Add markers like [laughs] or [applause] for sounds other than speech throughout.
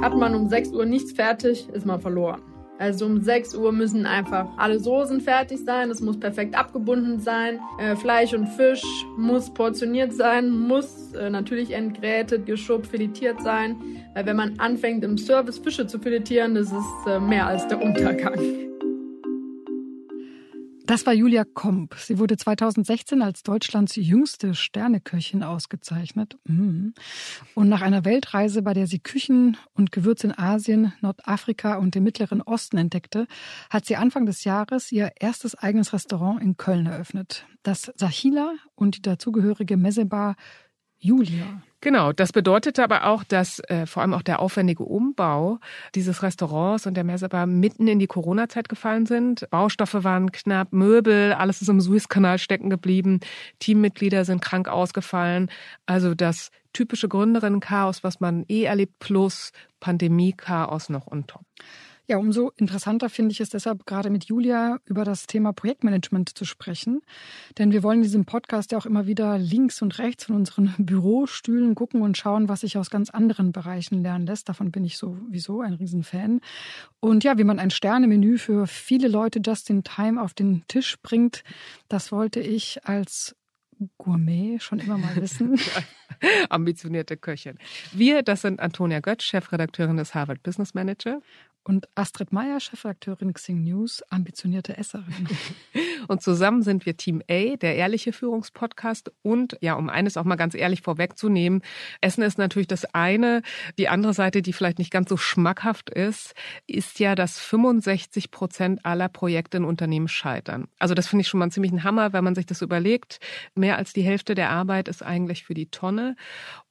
Hat man um 6 Uhr nichts fertig, ist man verloren. Also um 6 Uhr müssen einfach alle Soßen fertig sein, es muss perfekt abgebunden sein. Äh, Fleisch und Fisch muss portioniert sein, muss äh, natürlich entgrätet, geschubbt, filetiert sein. Weil wenn man anfängt im Service Fische zu filetieren, das ist äh, mehr als der Untergang. Das war Julia Komp. Sie wurde 2016 als Deutschlands jüngste Sterneköchin ausgezeichnet. Mm. Und nach einer Weltreise, bei der sie Küchen und Gewürze in Asien, Nordafrika und dem Mittleren Osten entdeckte, hat sie Anfang des Jahres ihr erstes eigenes Restaurant in Köln eröffnet. Das Sahila und die dazugehörige Messebar Julia. Genau, das bedeutete aber auch, dass äh, vor allem auch der aufwendige Umbau dieses Restaurants und der Messebar mitten in die Corona-Zeit gefallen sind. Baustoffe waren knapp, Möbel, alles ist im Suezkanal stecken geblieben, Teammitglieder sind krank ausgefallen. Also das typische Gründerinnen-Chaos, was man eh erlebt, plus Pandemie-Chaos noch on top. Ja, umso interessanter finde ich es deshalb gerade mit Julia über das Thema Projektmanagement zu sprechen. Denn wir wollen in diesem Podcast ja auch immer wieder links und rechts von unseren [laughs] Bürostühlen gucken und schauen, was sich aus ganz anderen Bereichen lernen lässt. Davon bin ich sowieso ein Riesenfan. Und ja, wie man ein Sternemenü für viele Leute just in time auf den Tisch bringt, das wollte ich als Gourmet schon immer mal wissen. [laughs] Ambitionierte Köchin. Wir, das sind Antonia Götz, Chefredakteurin des Harvard Business Manager und Astrid Meyer, Chefredakteurin Xing News, ambitionierte Esserin. [laughs] Und zusammen sind wir Team A, der ehrliche Führungspodcast. Und ja, um eines auch mal ganz ehrlich vorwegzunehmen, Essen ist natürlich das eine. Die andere Seite, die vielleicht nicht ganz so schmackhaft ist, ist ja, dass 65 Prozent aller Projekte in Unternehmen scheitern. Also das finde ich schon mal einen ziemlichen Hammer, wenn man sich das überlegt. Mehr als die Hälfte der Arbeit ist eigentlich für die Tonne.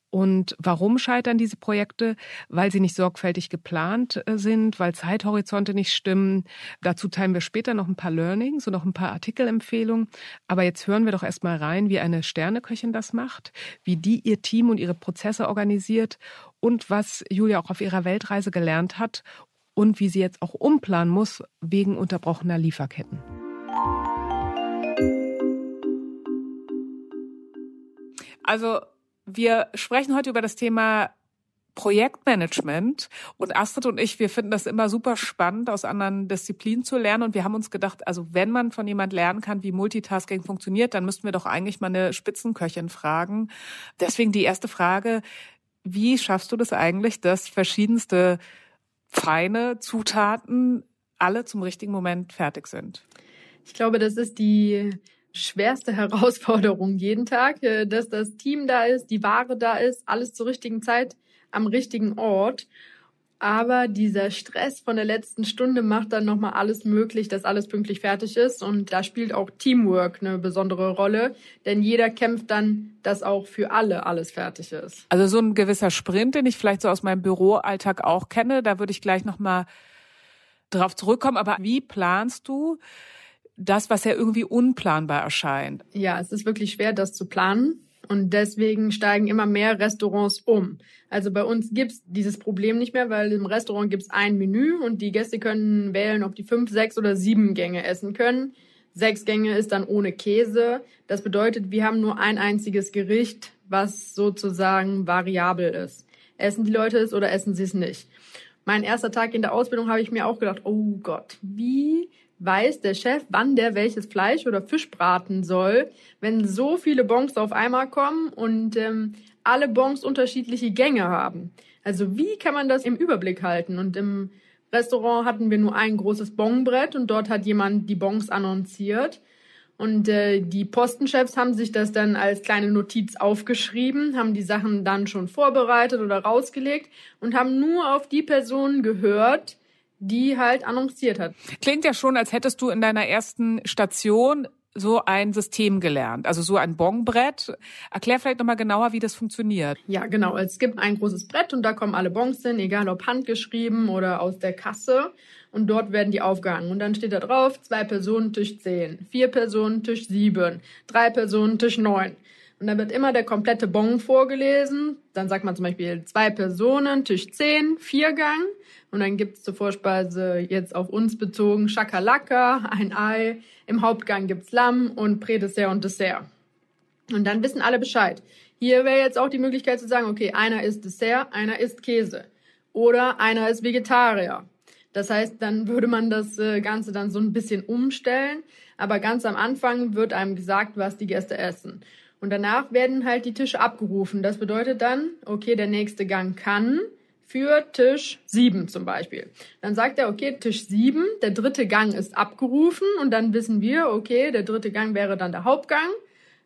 Und warum scheitern diese Projekte? Weil sie nicht sorgfältig geplant äh, sind, weil Zeithorizonte nicht stimmen. Dazu teilen wir später noch ein paar Learnings und noch ein paar Artikelempfehlungen. Aber jetzt hören wir doch erstmal rein, wie eine Sterneköchin das macht, wie die ihr Team und ihre Prozesse organisiert und was Julia auch auf ihrer Weltreise gelernt hat und wie sie jetzt auch umplanen muss wegen unterbrochener Lieferketten. Also wir sprechen heute über das Thema Projektmanagement und Astrid und ich, wir finden das immer super spannend, aus anderen Disziplinen zu lernen. Und wir haben uns gedacht, also wenn man von jemand lernen kann, wie Multitasking funktioniert, dann müssten wir doch eigentlich mal eine Spitzenköchin fragen. Deswegen die erste Frage, wie schaffst du das eigentlich, dass verschiedenste feine Zutaten alle zum richtigen Moment fertig sind? Ich glaube, das ist die schwerste [laughs] Herausforderung jeden Tag, äh, dass das Team da ist, die Ware da ist, alles zur richtigen Zeit am richtigen Ort. Aber dieser Stress von der letzten Stunde macht dann nochmal alles möglich, dass alles pünktlich fertig ist. Und da spielt auch Teamwork eine besondere Rolle, denn jeder kämpft dann, dass auch für alle alles fertig ist. Also so ein gewisser Sprint, den ich vielleicht so aus meinem Büroalltag auch kenne, da würde ich gleich nochmal drauf zurückkommen. Aber wie planst du das, was ja irgendwie unplanbar erscheint. Ja, es ist wirklich schwer, das zu planen. Und deswegen steigen immer mehr Restaurants um. Also bei uns gibt's dieses Problem nicht mehr, weil im Restaurant gibt's ein Menü und die Gäste können wählen, ob die fünf, sechs oder sieben Gänge essen können. Sechs Gänge ist dann ohne Käse. Das bedeutet, wir haben nur ein einziges Gericht, was sozusagen variabel ist. Essen die Leute es oder essen sie es nicht? Mein erster Tag in der Ausbildung habe ich mir auch gedacht, oh Gott, wie weiß der Chef, wann der welches Fleisch oder Fisch braten soll, wenn so viele Bons auf einmal kommen und ähm, alle Bons unterschiedliche Gänge haben. Also wie kann man das im Überblick halten? Und im Restaurant hatten wir nur ein großes Bonbrett und dort hat jemand die Bons annonciert. Und äh, die Postenchefs haben sich das dann als kleine Notiz aufgeschrieben, haben die Sachen dann schon vorbereitet oder rausgelegt und haben nur auf die Personen gehört, die halt annonciert hat. Klingt ja schon, als hättest du in deiner ersten Station so ein System gelernt, also so ein Bonbrett. Erklär vielleicht nochmal genauer, wie das funktioniert. Ja, genau. Es gibt ein großes Brett und da kommen alle Bons hin, egal ob handgeschrieben oder aus der Kasse. Und dort werden die aufgehangen. Und dann steht da drauf, zwei Personen, Tisch 10, vier Personen, Tisch 7, drei Personen, Tisch 9. Und dann wird immer der komplette Bon vorgelesen. Dann sagt man zum Beispiel zwei Personen, Tisch 10, Viergang. Und dann gibt's zur Vorspeise jetzt auf uns bezogen Schakalaka, ein Ei. Im Hauptgang gibt's Lamm und Prädessert und Dessert. Und dann wissen alle Bescheid. Hier wäre jetzt auch die Möglichkeit zu sagen, okay, einer isst Dessert, einer isst Käse. oder einer ist Vegetarier. Das heißt, dann würde man das äh, Ganze dann so ein bisschen umstellen. Aber ganz am Anfang wird einem gesagt, was die Gäste essen. Und danach werden halt die Tische abgerufen. Das bedeutet dann, okay, der nächste Gang kann für Tisch 7 zum Beispiel. Dann sagt er, okay, Tisch 7, der dritte Gang ist abgerufen und dann wissen wir, okay, der dritte Gang wäre dann der Hauptgang.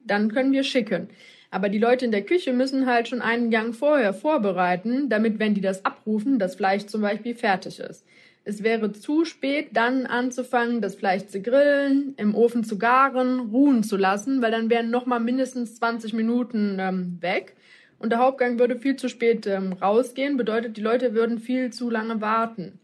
Dann können wir schicken. Aber die Leute in der Küche müssen halt schon einen Gang vorher vorbereiten, damit, wenn die das abrufen, das Fleisch zum Beispiel fertig ist. Es wäre zu spät, dann anzufangen, das Fleisch zu grillen, im Ofen zu garen, ruhen zu lassen, weil dann wären noch mal mindestens 20 Minuten ähm, weg. Und der Hauptgang würde viel zu spät ähm, rausgehen, bedeutet, die Leute würden viel zu lange warten.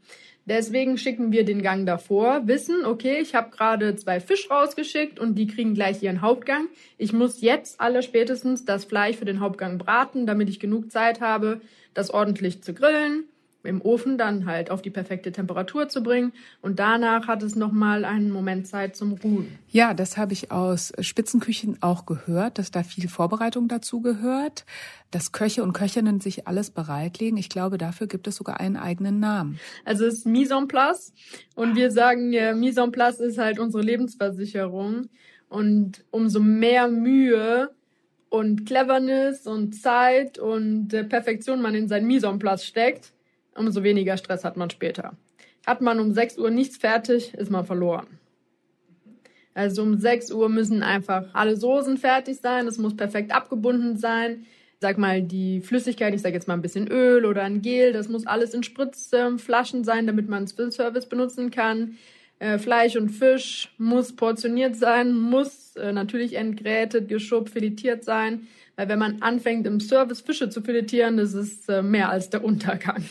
Deswegen schicken wir den Gang davor, wissen, okay, ich habe gerade zwei Fisch rausgeschickt und die kriegen gleich ihren Hauptgang. Ich muss jetzt alle spätestens das Fleisch für den Hauptgang braten, damit ich genug Zeit habe, das ordentlich zu grillen im Ofen dann halt auf die perfekte Temperatur zu bringen. Und danach hat es nochmal einen Moment Zeit zum Ruhen. Ja, das habe ich aus Spitzenküchen auch gehört, dass da viel Vorbereitung dazu gehört, dass Köche und Köchinnen sich alles bereitlegen. Ich glaube, dafür gibt es sogar einen eigenen Namen. Also es ist Mise en place. Und wir sagen, ja, Mise en place ist halt unsere Lebensversicherung. Und umso mehr Mühe und Cleverness und Zeit und Perfektion man in sein Mise en place steckt, umso weniger Stress hat man später. Hat man um 6 Uhr nichts fertig, ist man verloren. Also um 6 Uhr müssen einfach alle Soßen fertig sein, es muss perfekt abgebunden sein. Sag mal, die Flüssigkeit, ich sage jetzt mal ein bisschen Öl oder ein Gel, das muss alles in Spritzflaschen sein, damit man es für den Service benutzen kann. Äh, Fleisch und Fisch muss portioniert sein, muss äh, natürlich entgrätet, geschubbt, filetiert sein. Weil wenn man anfängt im Service Fische zu filetieren, das ist äh, mehr als der Untergang.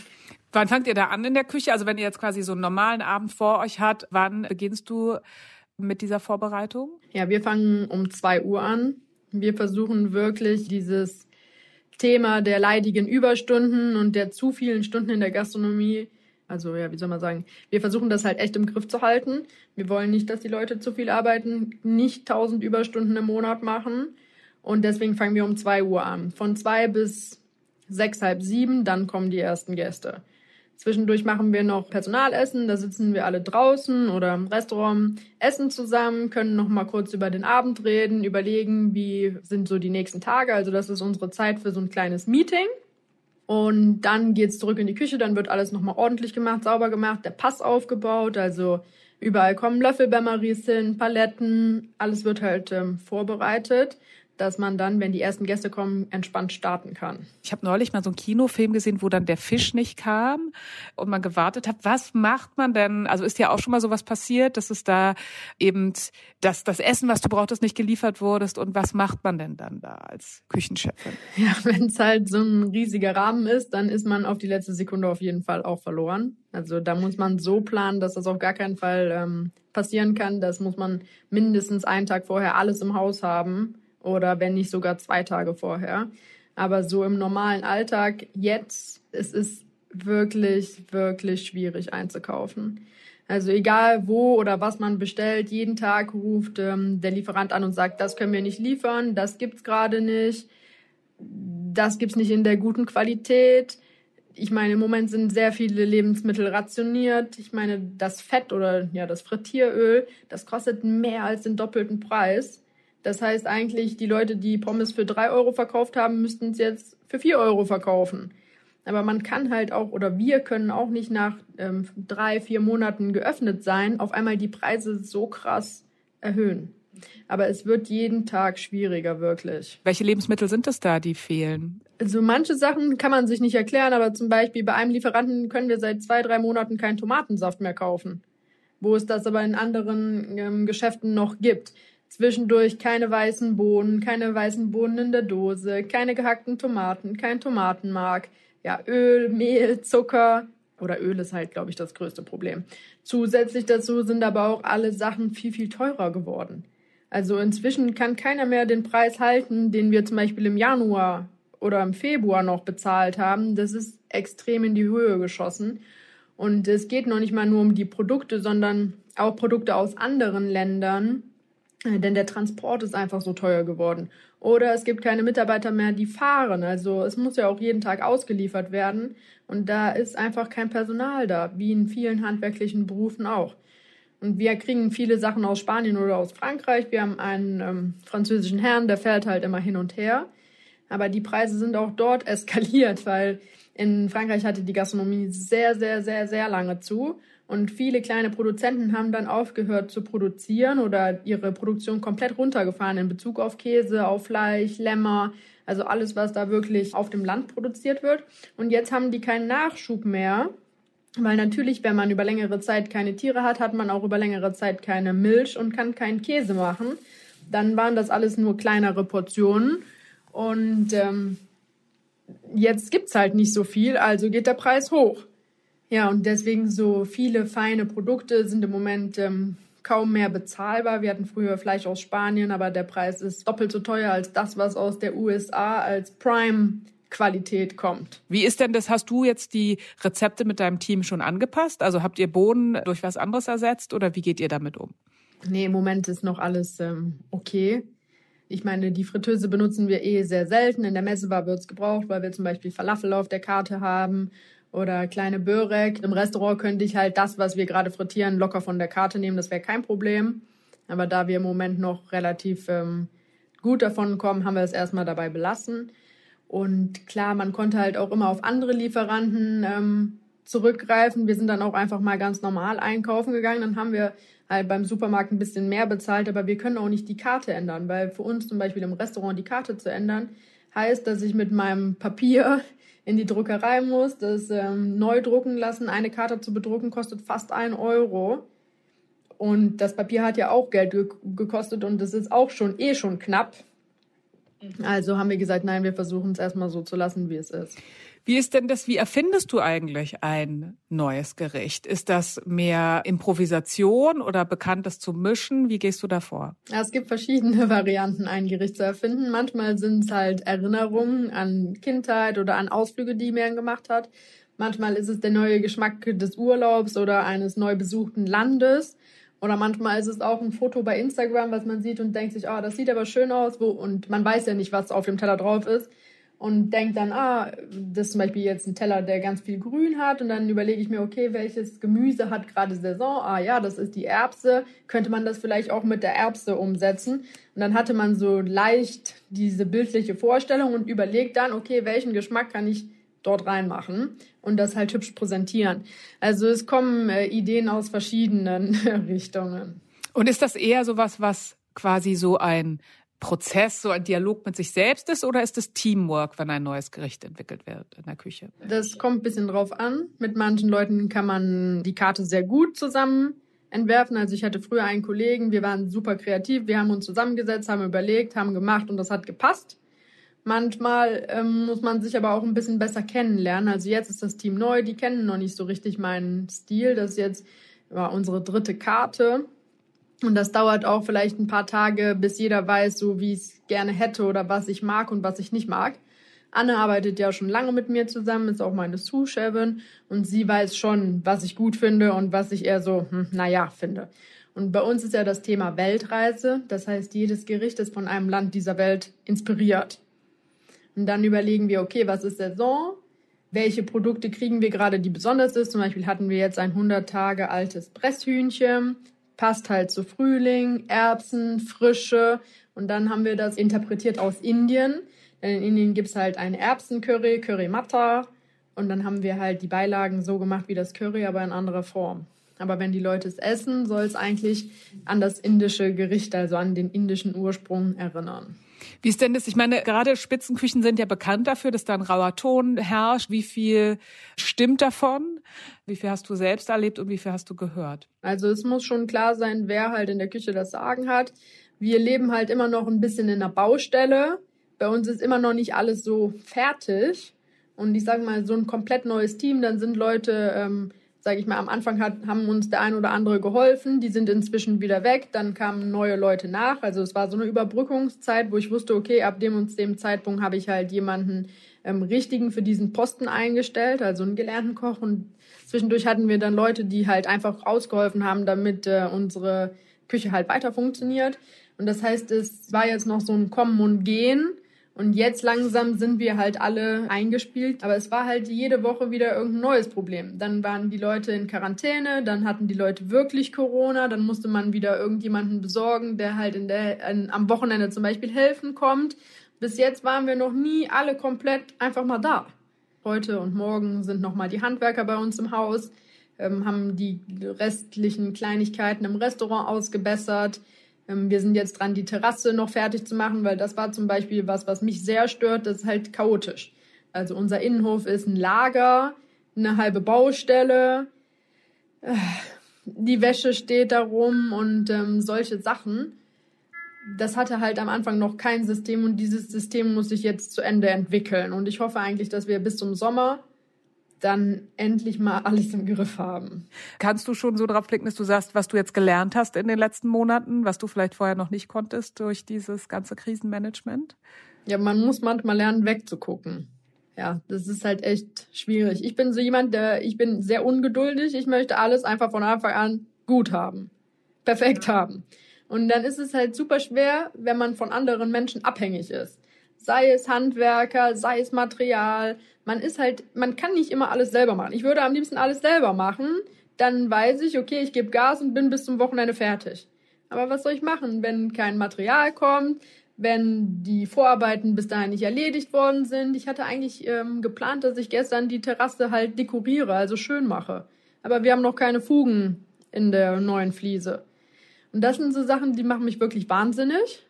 Wann fangt ihr da an in der Küche? Also wenn ihr jetzt quasi so einen normalen Abend vor euch habt, wann beginnst du mit dieser Vorbereitung? Ja, wir fangen um zwei Uhr an. Wir versuchen wirklich dieses Thema der leidigen Überstunden und der zu vielen Stunden in der Gastronomie also ja, wie soll man sagen? Wir versuchen das halt echt im Griff zu halten. Wir wollen nicht, dass die Leute zu viel arbeiten, nicht tausend Überstunden im Monat machen. Und deswegen fangen wir um zwei Uhr an. Von zwei bis sechs, halb sieben, dann kommen die ersten Gäste. Zwischendurch machen wir noch Personalessen, da sitzen wir alle draußen oder im Restaurant, essen zusammen, können noch mal kurz über den Abend reden, überlegen, wie sind so die nächsten Tage. Also das ist unsere Zeit für so ein kleines Meeting. Und dann geht's zurück in die Küche, dann wird alles nochmal ordentlich gemacht, sauber gemacht, der Pass aufgebaut, also überall kommen Löffelbämmeries hin, Paletten, alles wird halt ähm, vorbereitet dass man dann, wenn die ersten Gäste kommen, entspannt starten kann. Ich habe neulich mal so einen Kinofilm gesehen, wo dann der Fisch nicht kam und man gewartet hat. Was macht man denn? Also ist ja auch schon mal sowas passiert, dass es da eben dass das Essen, was du brauchtest, nicht geliefert wurdest. Und was macht man denn dann da als Küchenchefin? Ja, [laughs] wenn es halt so ein riesiger Rahmen ist, dann ist man auf die letzte Sekunde auf jeden Fall auch verloren. Also da muss man so planen, dass das auf gar keinen Fall ähm, passieren kann. Das muss man mindestens einen Tag vorher alles im Haus haben oder wenn nicht sogar zwei Tage vorher. Aber so im normalen Alltag jetzt, es ist wirklich, wirklich schwierig einzukaufen. Also egal wo oder was man bestellt, jeden Tag ruft ähm, der Lieferant an und sagt, das können wir nicht liefern, das gibt's gerade nicht, das gibt's nicht in der guten Qualität. Ich meine, im Moment sind sehr viele Lebensmittel rationiert. Ich meine, das Fett oder ja, das Frittieröl, das kostet mehr als den doppelten Preis. Das heißt eigentlich, die Leute, die Pommes für drei Euro verkauft haben, müssten es jetzt für vier Euro verkaufen. Aber man kann halt auch, oder wir können auch nicht nach ähm, drei, vier Monaten geöffnet sein, auf einmal die Preise so krass erhöhen. Aber es wird jeden Tag schwieriger, wirklich. Welche Lebensmittel sind es da, die fehlen? Also manche Sachen kann man sich nicht erklären, aber zum Beispiel bei einem Lieferanten können wir seit zwei, drei Monaten keinen Tomatensaft mehr kaufen. Wo es das aber in anderen ähm, Geschäften noch gibt. Zwischendurch keine weißen Bohnen, keine weißen Bohnen in der Dose, keine gehackten Tomaten, kein Tomatenmark, ja, Öl, Mehl, Zucker oder Öl ist halt, glaube ich, das größte Problem. Zusätzlich dazu sind aber auch alle Sachen viel, viel teurer geworden. Also inzwischen kann keiner mehr den Preis halten, den wir zum Beispiel im Januar oder im Februar noch bezahlt haben. Das ist extrem in die Höhe geschossen. Und es geht noch nicht mal nur um die Produkte, sondern auch Produkte aus anderen Ländern denn der Transport ist einfach so teuer geworden. Oder es gibt keine Mitarbeiter mehr, die fahren. Also es muss ja auch jeden Tag ausgeliefert werden. Und da ist einfach kein Personal da, wie in vielen handwerklichen Berufen auch. Und wir kriegen viele Sachen aus Spanien oder aus Frankreich. Wir haben einen ähm, französischen Herrn, der fährt halt immer hin und her. Aber die Preise sind auch dort [laughs] eskaliert, weil in Frankreich hatte die Gastronomie sehr, sehr, sehr, sehr lange zu. Und viele kleine Produzenten haben dann aufgehört zu produzieren oder ihre Produktion komplett runtergefahren in Bezug auf Käse, auf Fleisch, Lämmer, also alles, was da wirklich auf dem Land produziert wird. Und jetzt haben die keinen Nachschub mehr. Weil natürlich, wenn man über längere Zeit keine Tiere hat, hat man auch über längere Zeit keine Milch und kann keinen Käse machen. Dann waren das alles nur kleinere Portionen. Und ähm, jetzt gibt's halt nicht so viel, also geht der Preis hoch. Ja, und deswegen so viele feine Produkte sind im Moment ähm, kaum mehr bezahlbar. Wir hatten früher Fleisch aus Spanien, aber der Preis ist doppelt so teuer als das, was aus der USA als Prime Qualität kommt. Wie ist denn das? Hast du jetzt die Rezepte mit deinem Team schon angepasst? Also habt ihr Bohnen durch was anderes ersetzt oder wie geht ihr damit um? Nee, im Moment ist noch alles ähm, okay. Ich meine, die Fritteuse benutzen wir eh sehr selten. In der Messebar wird es gebraucht, weil wir zum Beispiel Falafel auf der Karte haben oder kleine Börek. Im Restaurant könnte ich halt das, was wir gerade frittieren, locker von der Karte nehmen. Das wäre kein Problem. Aber da wir im Moment noch relativ ähm, gut davon kommen, haben wir es erstmal dabei belassen. Und klar, man konnte halt auch immer auf andere Lieferanten ähm, zurückgreifen. Wir sind dann auch einfach mal ganz normal einkaufen gegangen. Dann haben wir halt beim Supermarkt ein bisschen mehr bezahlt, aber wir können auch nicht die Karte ändern, weil für uns zum Beispiel im Restaurant die Karte zu ändern heißt, dass ich mit meinem Papier in die Druckerei muss, das ähm, neu drucken lassen. Eine Karte zu bedrucken kostet fast ein Euro. Und das Papier hat ja auch Geld ge gekostet und das ist auch schon eh schon knapp. Mhm. Also haben wir gesagt, nein, wir versuchen es erstmal so zu lassen, wie es ist. Wie ist denn das, wie erfindest du eigentlich ein neues Gericht? Ist das mehr Improvisation oder bekanntes zu mischen? Wie gehst du davor? Ja, es gibt verschiedene [laughs] Varianten, ein Gericht zu erfinden. Manchmal sind es halt Erinnerungen an Kindheit oder an Ausflüge, die man gemacht hat. Manchmal ist es der neue Geschmack des Urlaubs oder eines neu besuchten Landes. Oder manchmal ist es auch ein Foto bei Instagram, was man sieht und denkt sich, oh, das sieht aber schön aus, wo, und man weiß ja nicht, was auf dem Teller drauf ist und denkt dann, ah, das ist zum Beispiel jetzt ein Teller, der ganz viel Grün hat und dann überlege ich mir, okay, welches Gemüse hat gerade Saison? Ah ja, das ist die Erbse. Könnte man das vielleicht auch mit der Erbse umsetzen? Und dann hatte man so leicht diese bildliche Vorstellung und überlegt dann, okay, welchen Geschmack kann ich dort reinmachen und das halt hübsch präsentieren. Also es kommen äh, Ideen aus verschiedenen [laughs] Richtungen. Und ist das eher sowas, was quasi so ein Prozess, so ein Dialog mit sich selbst ist oder ist es Teamwork, wenn ein neues Gericht entwickelt wird in der Küche? Das kommt ein bisschen drauf an. Mit manchen Leuten kann man die Karte sehr gut zusammen entwerfen. Also ich hatte früher einen Kollegen, wir waren super kreativ, wir haben uns zusammengesetzt, haben überlegt, haben gemacht und das hat gepasst. Manchmal ähm, muss man sich aber auch ein bisschen besser kennenlernen. Also jetzt ist das Team neu, die kennen noch nicht so richtig meinen Stil. Das ist jetzt ja, unsere dritte Karte. Und das dauert auch vielleicht ein paar Tage, bis jeder weiß, so wie ich es gerne hätte oder was ich mag und was ich nicht mag. Anne arbeitet ja schon lange mit mir zusammen, ist auch meine Sous-Chefin und sie weiß schon, was ich gut finde und was ich eher so, hm, naja, finde. Und bei uns ist ja das Thema Weltreise. Das heißt, jedes Gericht ist von einem Land dieser Welt inspiriert. Und dann überlegen wir, okay, was ist Saison? Welche Produkte kriegen wir gerade, die besonders ist? Zum Beispiel hatten wir jetzt ein 100 Tage altes Presshühnchen passt halt zu Frühling, Erbsen, Frische. Und dann haben wir das interpretiert aus Indien. Denn in Indien gibt's halt ein Erbsencurry, Curry Matta. Und dann haben wir halt die Beilagen so gemacht wie das Curry, aber in anderer Form. Aber wenn die Leute es essen, soll es eigentlich an das indische Gericht, also an den indischen Ursprung erinnern. Wie ist denn das? Ich meine, gerade Spitzenküchen sind ja bekannt dafür, dass da ein rauer Ton herrscht. Wie viel stimmt davon? Wie viel hast du selbst erlebt und wie viel hast du gehört? Also es muss schon klar sein, wer halt in der Küche das Sagen hat. Wir leben halt immer noch ein bisschen in der Baustelle. Bei uns ist immer noch nicht alles so fertig. Und ich sage mal, so ein komplett neues Team, dann sind Leute ähm, sage ich mal, am Anfang hat, haben uns der ein oder andere geholfen, die sind inzwischen wieder weg, dann kamen neue Leute nach. Also es war so eine Überbrückungszeit, wo ich wusste, okay, ab dem und dem Zeitpunkt habe ich halt jemanden ähm, richtigen für diesen Posten eingestellt, also einen gelernten Koch. Und zwischendurch hatten wir dann Leute, die halt einfach ausgeholfen haben, damit äh, unsere Küche halt weiter funktioniert. Und das heißt, es war jetzt noch so ein Kommen und Gehen. Und jetzt langsam sind wir halt alle eingespielt. Aber es war halt jede Woche wieder irgendein neues Problem. Dann waren die Leute in Quarantäne, dann hatten die Leute wirklich Corona, dann musste man wieder irgendjemanden besorgen, der halt in der, in, am Wochenende zum Beispiel helfen kommt. Bis jetzt waren wir noch nie alle komplett einfach mal da. Heute und morgen sind nochmal die Handwerker bei uns im Haus, ähm, haben die restlichen Kleinigkeiten im Restaurant ausgebessert. Ähm, wir sind jetzt dran, die Terrasse noch fertig zu machen, weil das war zum Beispiel was, was mich sehr stört. Das ist halt chaotisch. Also unser Innenhof ist ein Lager, eine halbe Baustelle, äh, die Wäsche steht da rum und ähm, solche Sachen. Das hatte halt am Anfang noch kein System und dieses System muss sich jetzt zu Ende entwickeln. Und ich hoffe eigentlich, dass wir bis zum Sommer dann endlich mal alles im Griff haben. Kannst du schon so drauf blicken, dass du sagst, was du jetzt gelernt hast in den letzten Monaten, was du vielleicht vorher noch nicht konntest durch dieses ganze Krisenmanagement? Ja, man muss manchmal lernen, wegzugucken. Ja, das ist halt echt schwierig. Ich bin so jemand, der, ich bin sehr ungeduldig. Ich möchte alles einfach von Anfang an gut haben. Perfekt haben. Und dann ist es halt super schwer, wenn man von anderen Menschen abhängig ist sei es Handwerker, sei es Material. Man ist halt, man kann nicht immer alles selber machen. Ich würde am liebsten alles selber machen. Dann weiß ich, okay, ich gebe Gas und bin bis zum Wochenende fertig. Aber was soll ich machen, wenn kein Material kommt, wenn die Vorarbeiten bis dahin nicht erledigt worden sind? Ich hatte eigentlich ähm, geplant, dass ich gestern die Terrasse halt dekoriere, also schön mache. Aber wir haben noch keine Fugen in der neuen Fliese. Und das sind so Sachen, die machen mich wirklich wahnsinnig.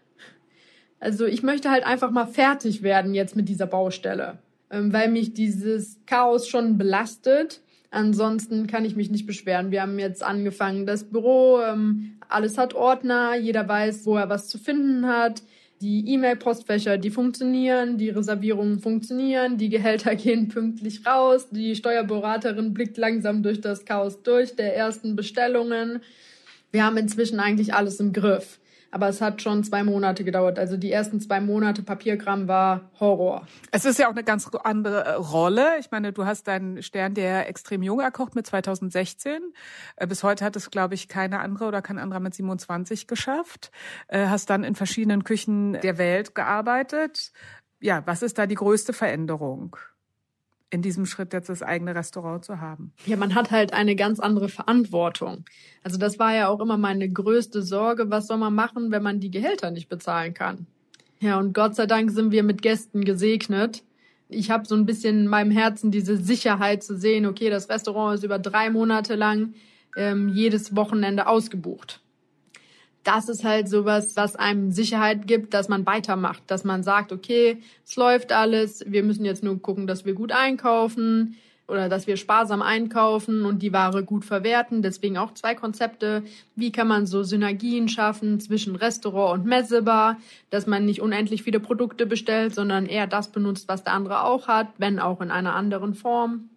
Also ich möchte halt einfach mal fertig werden jetzt mit dieser Baustelle, ähm, weil mich dieses Chaos schon belastet. Ansonsten kann ich mich nicht beschweren. Wir haben jetzt angefangen, das Büro, ähm, alles hat Ordner, jeder weiß, wo er was zu finden hat. Die E-Mail-Postfächer, die funktionieren, die Reservierungen funktionieren, die Gehälter [laughs] gehen pünktlich raus, die Steuerberaterin blickt langsam durch das Chaos durch der ersten Bestellungen. Wir haben inzwischen eigentlich alles im Griff. Aber es hat schon zwei Monate gedauert. Also die ersten zwei Monate Papierkram war Horror. Es ist ja auch eine ganz andere äh, Rolle. Ich meine, du hast deinen Stern der extrem jung erkocht mit 2016. Äh, bis heute hat es, glaube ich, keine andere oder kein anderer mit 27 geschafft. Äh, hast dann in verschiedenen Küchen der Welt gearbeitet. Ja, was ist da die größte Veränderung? In diesem Schritt jetzt das eigene Restaurant zu haben. Ja, man hat halt eine ganz andere Verantwortung. Also das war ja auch immer meine größte Sorge, was soll man machen, wenn man die Gehälter nicht bezahlen kann. Ja, und Gott sei Dank sind wir mit Gästen gesegnet. Ich habe so ein bisschen in meinem Herzen diese Sicherheit zu sehen, okay, das Restaurant ist über drei Monate lang ähm, jedes Wochenende ausgebucht das ist halt sowas, was einem Sicherheit gibt, dass man weitermacht, dass man sagt, okay, es läuft alles, wir müssen jetzt nur gucken, dass wir gut einkaufen oder dass wir sparsam einkaufen und die Ware gut verwerten. Deswegen auch zwei Konzepte. Wie kann man so Synergien schaffen zwischen Restaurant und Messebar, dass man nicht unendlich viele Produkte bestellt, sondern eher das benutzt, was der andere auch hat, wenn auch in einer anderen Form.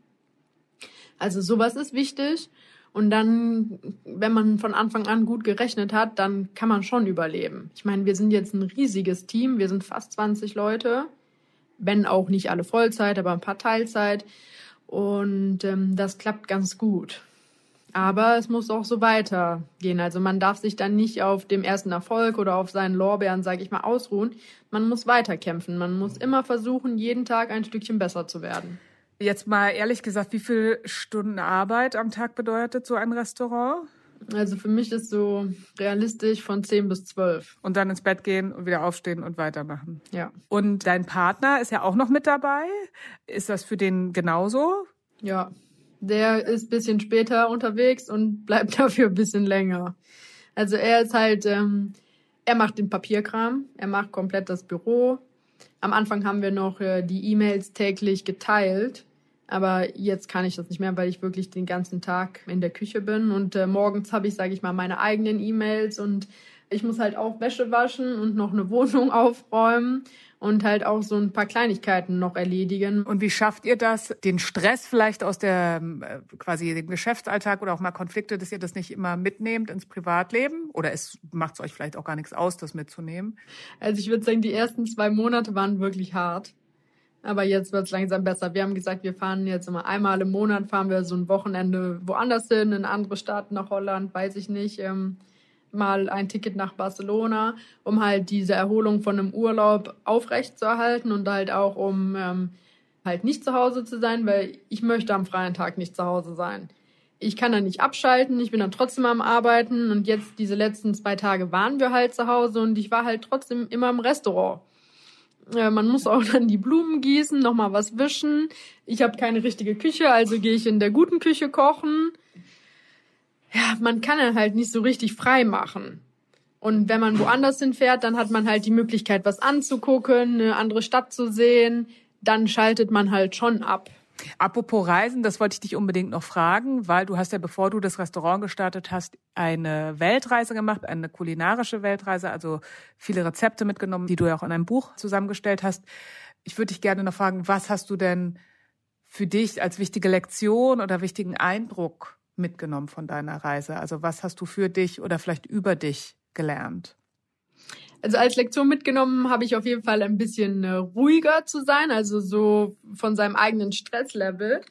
Also sowas ist wichtig. Und dann, wenn man von Anfang an gut gerechnet hat, dann kann man schon überleben. Ich meine, wir sind jetzt ein riesiges Team. Wir sind fast 20 Leute. Wenn auch nicht alle Vollzeit, aber ein paar Teilzeit. Und ähm, das klappt ganz gut. Aber es muss auch so weitergehen. Also man darf sich dann nicht auf dem ersten Erfolg oder auf seinen Lorbeeren, sage ich mal, ausruhen. Man muss weiterkämpfen. Man muss immer versuchen, jeden Tag ein Stückchen besser zu werden. Jetzt mal ehrlich gesagt, wie viele Stunden Arbeit am Tag bedeutet so ein Restaurant? Also für mich ist so realistisch von 10 bis 12. Und dann ins Bett gehen und wieder aufstehen und weitermachen. Ja. Und dein Partner ist ja auch noch mit dabei. Ist das für den genauso? Ja. Der ist ein bisschen später unterwegs und [laughs] bleibt dafür ein bisschen länger. Also er ist halt, ähm, er macht den Papierkram, er macht komplett das Büro. Am Anfang haben wir noch äh, die E-Mails täglich geteilt aber jetzt kann ich das nicht mehr, weil ich wirklich den ganzen Tag in der Küche bin. Und äh, morgens habe ich, sage ich mal, meine eigenen E-Mails und ich muss halt auch Wäsche waschen und noch eine [laughs] Wohnung aufräumen und halt auch so ein paar Kleinigkeiten noch erledigen. Und wie schafft ihr das, den Stress vielleicht aus der äh, quasi dem Geschäftsalltag oder auch mal Konflikte, dass ihr das nicht immer mitnehmt ins Privatleben? Oder es macht es euch vielleicht auch gar nichts aus, das mitzunehmen? Also ich würde sagen, die ersten zwei Monate waren wirklich hart. Aber jetzt wird es langsam besser. Wir haben gesagt, wir fahren jetzt immer einmal im Monat, fahren wir so ein Wochenende woanders hin, in andere Staaten, nach Holland, weiß ich nicht. Ähm, mal ein Ticket nach Barcelona, um halt diese Erholung von einem Urlaub aufrechtzuerhalten und halt auch um ähm, halt nicht zu Hause zu sein, weil ich möchte am freien Tag nicht zu Hause sein. Ich kann dann nicht abschalten, ich bin dann trotzdem am Arbeiten und jetzt diese letzten zwei Tage waren wir halt zu Hause und ich war halt trotzdem immer im Restaurant. Äh, man muss auch dann die Blumen gießen, nochmal was wischen. Ich habe keine richtige Küche, also gehe ich in der guten Küche kochen. Ja, man kann dann halt nicht so richtig frei machen. Und wenn man woanders hinfährt, dann hat man halt die Möglichkeit, was anzugucken, eine andere Stadt zu sehen. Dann schaltet man halt schon ab. Apropos Reisen, das wollte ich dich unbedingt noch fragen, weil du hast ja, bevor du das Restaurant gestartet hast, eine Weltreise gemacht, eine kulinarische Weltreise, also viele Rezepte mitgenommen, die du ja auch in einem Buch zusammengestellt hast. Ich würde dich gerne noch fragen, was hast du denn für dich als wichtige Lektion oder wichtigen Eindruck mitgenommen von deiner Reise? Also was hast du für dich oder vielleicht über dich gelernt? Also als Lektion mitgenommen habe ich auf jeden Fall ein bisschen äh, ruhiger zu sein, also so von seinem eigenen Stresslevel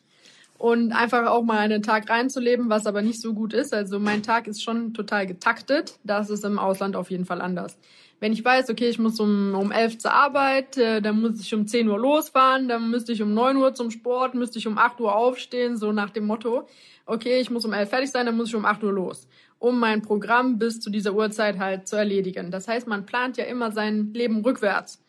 und einfach auch mal einen Tag reinzuleben, was aber nicht so gut ist. Also mein Tag ist schon total getaktet. Das ist im Ausland auf jeden Fall anders. Wenn ich weiß, okay, ich muss um, um elf zur Arbeit, äh, dann muss ich um 10 Uhr losfahren, dann müsste ich um 9 Uhr zum Sport, müsste ich um 8 Uhr aufstehen, so nach dem Motto, okay, ich muss um elf fertig sein, dann muss ich um 8 Uhr los um mein Programm bis zu dieser Uhrzeit halt zu erledigen. Das heißt, man plant ja immer sein Leben rückwärts.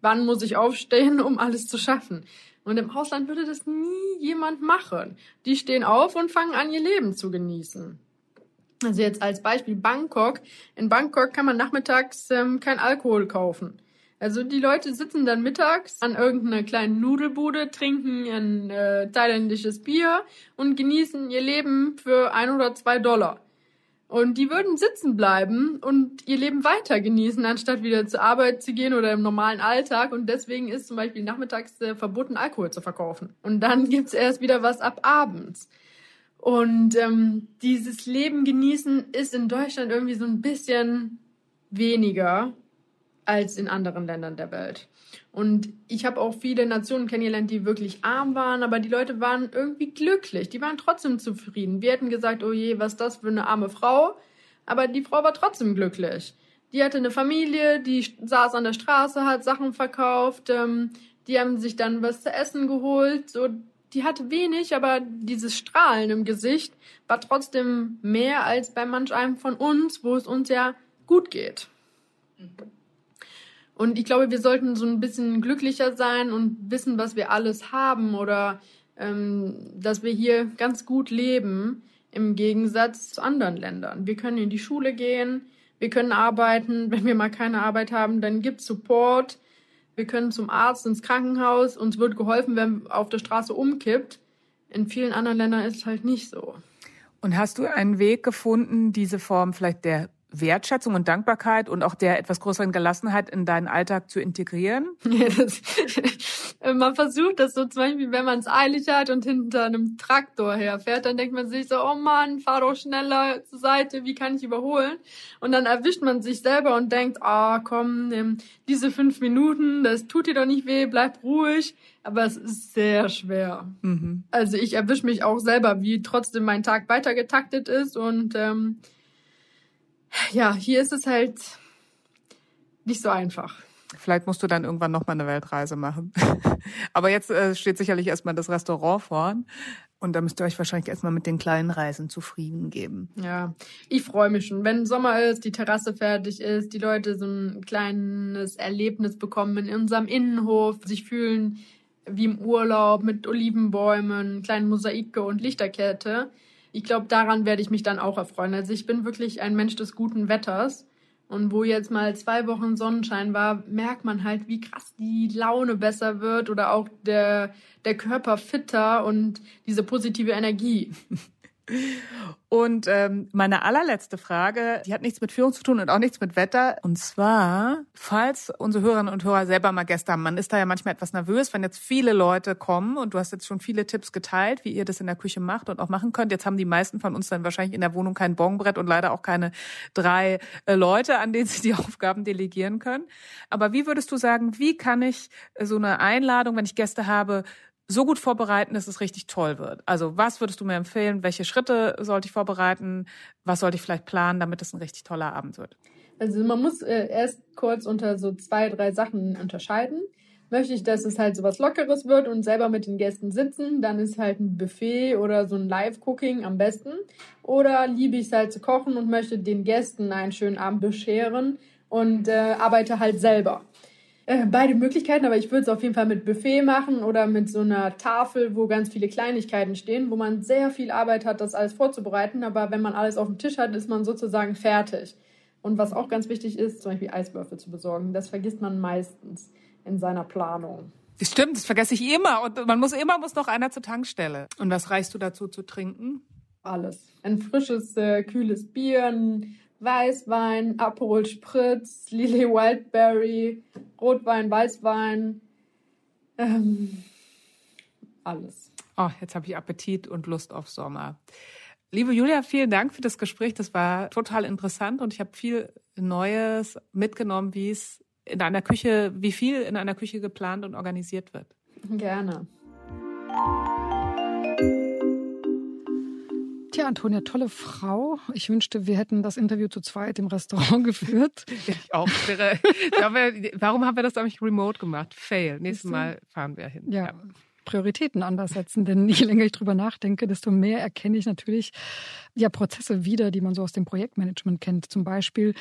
Wann muss ich aufstehen, um alles zu schaffen? Und im Ausland würde das nie jemand machen. Die stehen auf und fangen an, ihr Leben zu genießen. Also jetzt als Beispiel Bangkok. In Bangkok kann man nachmittags ähm, kein Alkohol kaufen. Also die Leute sitzen dann mittags an irgendeiner kleinen Nudelbude, trinken ein äh, thailändisches Bier und genießen ihr Leben für ein oder zwei Dollar. Und die würden sitzen bleiben und ihr Leben weiter genießen, anstatt wieder zur Arbeit zu gehen oder im normalen Alltag. Und deswegen ist zum Beispiel nachmittags äh, verboten, Alkohol zu verkaufen. Und dann [laughs] gibt's erst wieder was ab abends. Und ähm, dieses Leben genießen ist in Deutschland irgendwie so ein bisschen weniger als in anderen Ländern der Welt. Und ich habe auch viele Nationen kennengelernt, die wirklich arm waren, aber die Leute waren irgendwie glücklich. Die waren trotzdem zufrieden. Wir hätten gesagt, oh je, was ist das für eine arme Frau? Aber die Frau war trotzdem glücklich. Die hatte eine Familie, die saß an der Straße, hat Sachen verkauft, ähm, die haben sich dann was zu essen geholt. So, die hatte wenig, aber dieses Strahlen im Gesicht war trotzdem mehr als bei manch einem von uns, wo es uns ja gut geht. Mhm. Und ich glaube, wir sollten so ein bisschen glücklicher sein und wissen, was wir alles haben oder ähm, dass wir hier ganz gut leben im Gegensatz zu anderen Ländern. Wir können in die Schule gehen, wir können arbeiten. [laughs] Wenn wir mal keine Arbeit haben, dann gibt Support. Wir können zum Arzt, ins Krankenhaus. Uns wird geholfen, wenn auf der Straße umkippt. In vielen anderen Ländern ist es halt nicht so. Und hast du einen Weg gefunden, diese Form vielleicht der Wertschätzung und Dankbarkeit und auch der etwas größeren Gelassenheit in deinen Alltag zu integrieren? [laughs] Ja, das, [laughs] man versucht das so zum Beispiel, wenn man es eilig hat und hinter einem Traktor herfährt, dann denkt man sich so, oh Mann, fahr doch schneller zur Seite, wie kann ich überholen? Und dann erwischt man sich selber und denkt, ah, oh, komm, diese fünf Minuten, das tut dir doch nicht weh, bleib ruhig. Aber es ist sehr schwer. Mhm. Also ich erwische mich auch selber, wie trotzdem mein Tag weitergetaktet ist und ähm, ja, hier ist es halt nicht so einfach. Vielleicht musst du dann irgendwann noch mal eine Weltreise machen. [laughs] Aber jetzt äh, steht sicherlich erstmal das Restaurant vorn. Und da müsst ihr euch wahrscheinlich erstmal mit den kleinen Reisen zufrieden geben. Ja, ich freue mich schon. Wenn Sommer ist, die Terrasse fertig ist, die Leute so ein kleines Erlebnis bekommen in unserem Innenhof, sich fühlen wie im Urlaub mit Olivenbäumen, kleinen Mosaike und Lichterkette ich glaube, daran werde ich mich dann auch erfreuen. Also ich bin wirklich ein Mensch des guten Wetters. Und wo jetzt mal zwei Wochen Sonnenschein war, merkt man halt, wie krass die Laune besser wird oder auch der, der Körper fitter und diese positive Energie. [laughs] Und ähm, meine allerletzte Frage, die hat nichts mit Führung zu tun und auch nichts mit Wetter. Und zwar, falls unsere Hörerinnen und Hörer selber mal Gäste haben, man ist da ja manchmal etwas nervös, wenn jetzt viele Leute kommen und du hast jetzt schon viele Tipps geteilt, wie ihr das in der Küche macht und auch machen könnt. Jetzt haben die meisten von uns dann wahrscheinlich in der Wohnung kein Bonbrett und leider auch keine drei äh, Leute, an denen sie die [laughs] Aufgaben delegieren können. Aber wie würdest du sagen, wie kann ich so eine Einladung, wenn ich Gäste habe, so gut vorbereiten, dass es richtig toll wird? Also was würdest du mir empfehlen? Welche Schritte sollte ich vorbereiten? Was sollte ich vielleicht planen, damit es ein richtig toller Abend wird? Also man muss äh, erst kurz unter so zwei, drei Sachen unterscheiden. Möchte ich, dass es halt so was Lockeres wird und selber mit den Gästen sitzen, dann ist halt ein Buffet oder so ein Live-Cooking am besten. Oder liebe ich es halt zu kochen und möchte den Gästen einen schönen Abend bescheren und äh, arbeite halt selber. Äh, beide Möglichkeiten, aber ich würde es auf jeden Fall mit Buffet machen oder mit so einer Tafel, wo ganz viele Kleinigkeiten stehen, wo man sehr viel Arbeit hat, das alles vorzubereiten. Aber wenn man alles auf dem Tisch hat, ist man sozusagen fertig. Und was auch ganz wichtig ist, zum Beispiel Eiswürfel zu besorgen. Das vergisst man meistens in seiner Planung. Das stimmt, das vergesse ich immer. Und man muss immer muss noch einer zur Tankstelle. Und was reichst du dazu zu trinken? Alles. Ein frisches, äh, kühles Bier, ein Weißwein, Aperol Spritz, Lily Wildberry, Rotwein, Weißwein. Ähm, alles. Oh, jetzt habe ich Appetit und Lust auf Sommer. Liebe Julia, vielen Dank für das Gespräch. Das war total interessant und ich habe viel Neues mitgenommen, wie es in einer Küche, wie viel in einer Küche geplant und organisiert wird. Gerne. Tja, Antonia, tolle Frau. Ich wünschte, wir hätten das Interview zu zweit im Restaurant [laughs] geführt. Ich auch. Warum haben wir das eigentlich remote gemacht? Fail. Nächstes Mal fahren wir hin. ja. ja. Prioritäten anders setzen. Denn je länger ich drüber nachdenke, desto mehr erkenne ich natürlich ja Prozesse wieder, die man so aus dem Projektmanagement kennt. Zum Beispiel,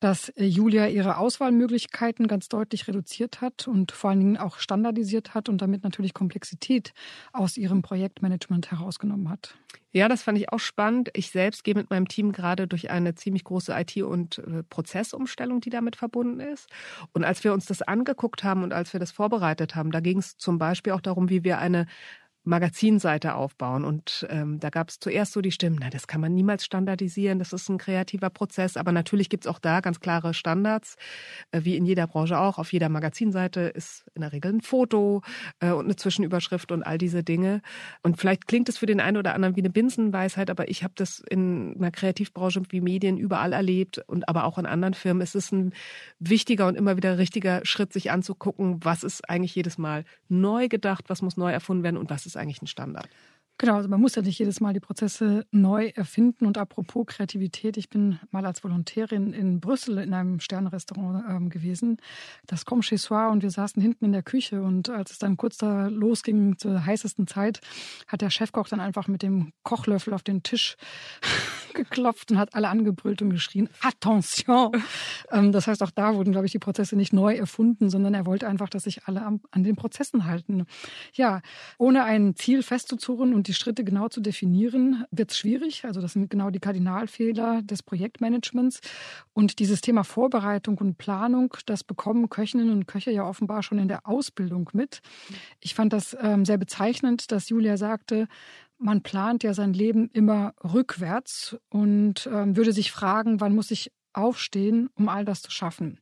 dass äh, Julia ihre Auswahlmöglichkeiten ganz deutlich reduziert hat und vor allen Dingen auch standardisiert hat und damit natürlich Komplexität aus ihrem Projektmanagement herausgenommen hat. Ja, das fand ich auch spannend. Ich selbst gehe mit meinem Team gerade durch eine ziemlich große IT- und äh, Prozessumstellung, die damit verbunden ist. Und als wir uns das angeguckt haben und als wir das vorbereitet haben, da ging es zum Beispiel auch darum, wie wir eine Magazinseite aufbauen. Und ähm, da gab es zuerst so die Stimmen, na, das kann man niemals standardisieren, das ist ein kreativer Prozess. Aber natürlich gibt es auch da ganz klare Standards, äh, wie in jeder Branche auch. Auf jeder Magazinseite ist in der Regel ein Foto äh, und eine Zwischenüberschrift und all diese Dinge. Und vielleicht klingt es für den einen oder anderen wie eine Binsenweisheit, aber ich habe das in einer Kreativbranche wie Medien überall erlebt und aber auch in anderen Firmen. Es ist ein wichtiger und immer wieder richtiger Schritt, sich anzugucken, was ist eigentlich jedes Mal neu gedacht, was muss neu erfunden werden und was ist eigentlich ein Standard. Genau, also man muss ja nicht jedes Mal die Prozesse neu erfinden. Und apropos Kreativität, ich bin mal als Volontärin in Brüssel in einem Sternrestaurant ähm, gewesen, das Comme chez Soi, und wir saßen hinten in der Küche. Und als es dann kurz da losging zur heißesten Zeit, hat der Chefkoch dann einfach mit dem Kochlöffel auf den Tisch geklopft und hat alle angebrüllt und geschrien, Attention! Ähm, das heißt, auch da wurden, glaube ich, die Prozesse nicht neu erfunden, sondern er wollte einfach, dass sich alle an den Prozessen halten. Ja, ohne ein Ziel festzuzurren und die Schritte genau zu definieren, wird es schwierig. Also das sind genau die Kardinalfehler des Projektmanagements. Und dieses Thema Vorbereitung und Planung, das bekommen Köchinnen und Köche ja offenbar schon in der Ausbildung mit. Ich fand das ähm, sehr bezeichnend, dass Julia sagte, man plant ja sein Leben immer rückwärts und ähm, würde sich fragen, wann muss ich aufstehen, um all das zu schaffen.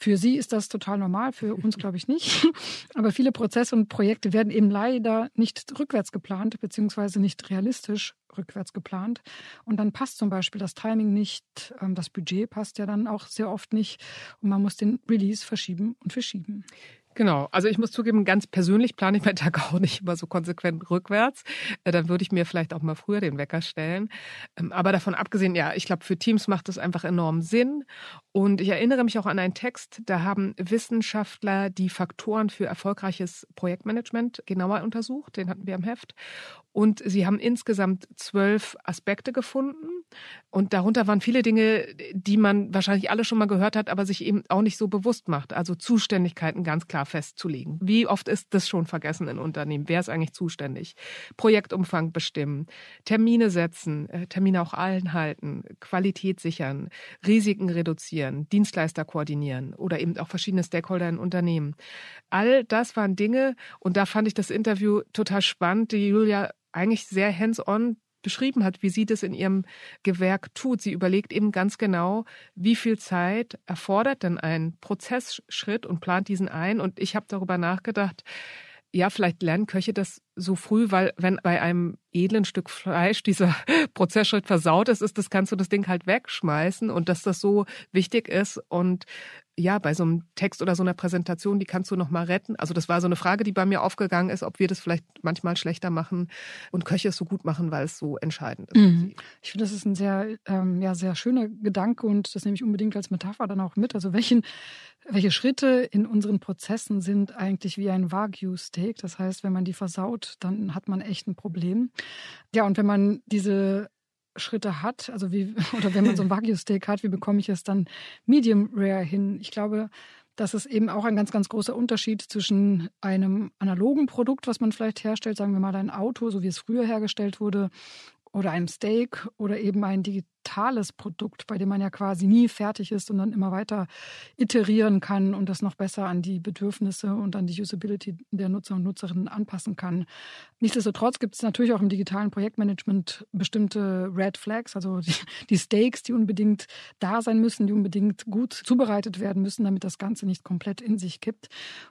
Für sie ist das total normal, für uns [laughs] glaube ich nicht. Aber viele Prozesse und Projekte werden eben leider nicht rückwärts geplant, beziehungsweise nicht realistisch rückwärts geplant. Und dann passt zum Beispiel das Timing nicht, ähm, das Budget passt ja dann auch sehr oft nicht und man muss den Release verschieben und verschieben. Genau, also ich muss zugeben, ganz persönlich plane ich meinen Tag [laughs] auch nicht immer so konsequent rückwärts. Äh, dann würde ich mir vielleicht auch mal früher den Wecker stellen. Ähm, aber davon abgesehen, ja, ich glaube, für Teams macht das einfach enorm Sinn. Und ich erinnere mich auch an einen Text, da haben Wissenschaftler die Faktoren für erfolgreiches Projektmanagement genauer untersucht. Den hatten wir im Heft. Und sie haben insgesamt zwölf Aspekte gefunden. Und darunter waren viele Dinge, die man wahrscheinlich alle schon mal gehört hat, aber sich eben auch nicht so bewusst macht. Also Zuständigkeiten ganz klar festzulegen. Wie oft ist das schon vergessen in Unternehmen? Wer ist eigentlich zuständig? Projektumfang bestimmen, Termine setzen, äh, Termine auch allen halten, Qualität sichern, Risiken reduzieren, Dienstleister koordinieren oder eben auch verschiedene Stakeholder in Unternehmen. All das waren Dinge und da fand ich das Interview total spannend, die Julia eigentlich sehr hands-on beschrieben hat, wie sie das in ihrem Gewerk tut. Sie überlegt eben ganz genau, wie viel Zeit erfordert denn ein Prozessschritt und plant diesen ein. Und ich habe darüber nachgedacht, ja, vielleicht lernen Köche das so früh, weil wenn bei einem edlen Stück Fleisch dieser [laughs] Prozessschritt versaut ist, ist das kannst du das Ding halt wegschmeißen und dass das so wichtig ist und ja, bei so einem Text oder so einer Präsentation, die kannst du noch mal retten. Also das war so eine Frage, die bei mir aufgegangen ist, ob wir das vielleicht manchmal schlechter machen und Köche es so gut machen, weil es so entscheidend ist. Mhm. Ich finde, das ist ein sehr, ähm, ja, sehr schöner Gedanke und das nehme ich unbedingt als Metapher dann auch mit. Also welchen, welche Schritte in unseren Prozessen sind eigentlich wie ein Wagyu-Steak? Das heißt, wenn man die versaut, dann hat man echt ein Problem. Ja, und wenn man diese Schritte hat, also wie, [laughs] oder wenn man so ein Wagyu-Steak hat, wie bekomme ich es dann medium rare hin? Ich glaube, das ist eben auch ein ganz, ganz großer Unterschied zwischen einem analogen Produkt, was man vielleicht herstellt, sagen wir mal ein Auto, so wie es früher hergestellt wurde, oder einem Steak oder eben ein digitales Produkt, bei dem man ja quasi nie fertig ist und dann immer weiter iterieren kann und das noch besser an die Bedürfnisse und an die Usability der Nutzer und Nutzerinnen anpassen kann. Nichtsdestotrotz gibt es natürlich auch im digitalen Projektmanagement bestimmte Red Flags, also die, die Steaks, die unbedingt da sein müssen, die unbedingt gut zubereitet werden müssen, damit das Ganze nicht komplett in sich kippt.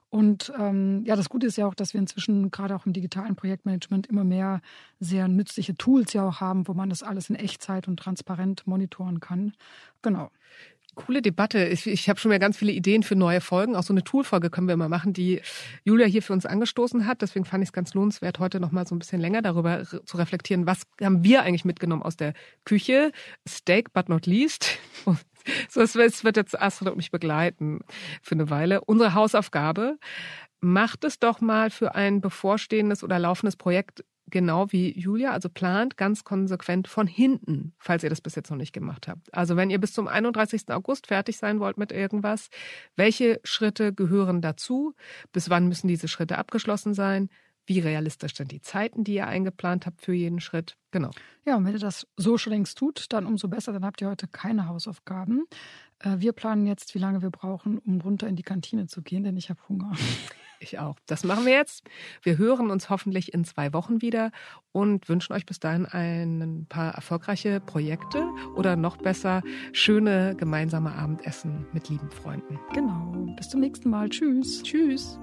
Und ähm, ja, das Gute ist ja auch, dass wir inzwischen gerade auch im digitalen Projektmanagement immer mehr sehr nützliche Tools ja auch haben, wo man das alles in Echtzeit und transparent monitoren kann. Genau. Coole Debatte. Ich, ich habe schon mehr ganz viele Ideen für neue Folgen. Auch so eine Toolfolge können wir mal machen, die Julia hier für uns angestoßen hat. Deswegen fand ich es ganz lohnenswert, heute noch mal so ein bisschen länger darüber zu reflektieren, was haben wir eigentlich mitgenommen aus der Küche. Steak, but not least. [laughs] So, es wird jetzt Astrid und mich begleiten für eine Weile. Unsere Hausaufgabe. Macht es doch mal für ein bevorstehendes oder laufendes Projekt genau wie Julia, also plant ganz konsequent von hinten, falls ihr das bis jetzt noch nicht gemacht habt. Also wenn ihr bis zum 31. August fertig sein wollt mit irgendwas, welche Schritte gehören dazu? Bis wann müssen diese Schritte abgeschlossen sein? Wie realistisch sind die Zeiten, die ihr eingeplant habt für jeden Schritt? Genau. Ja, und wenn ihr das so schon längst tut, dann umso besser, dann habt ihr heute keine Hausaufgaben. Äh, wir planen jetzt, wie lange wir brauchen, um runter in die Kantine zu gehen, denn ich habe Hunger. Ich auch. Das machen wir jetzt. Wir hören uns hoffentlich in zwei Wochen wieder und wünschen euch bis dahin ein paar erfolgreiche Projekte oder noch besser schöne gemeinsame Abendessen mit lieben Freunden. Genau. Bis zum nächsten Mal. Tschüss. Tschüss.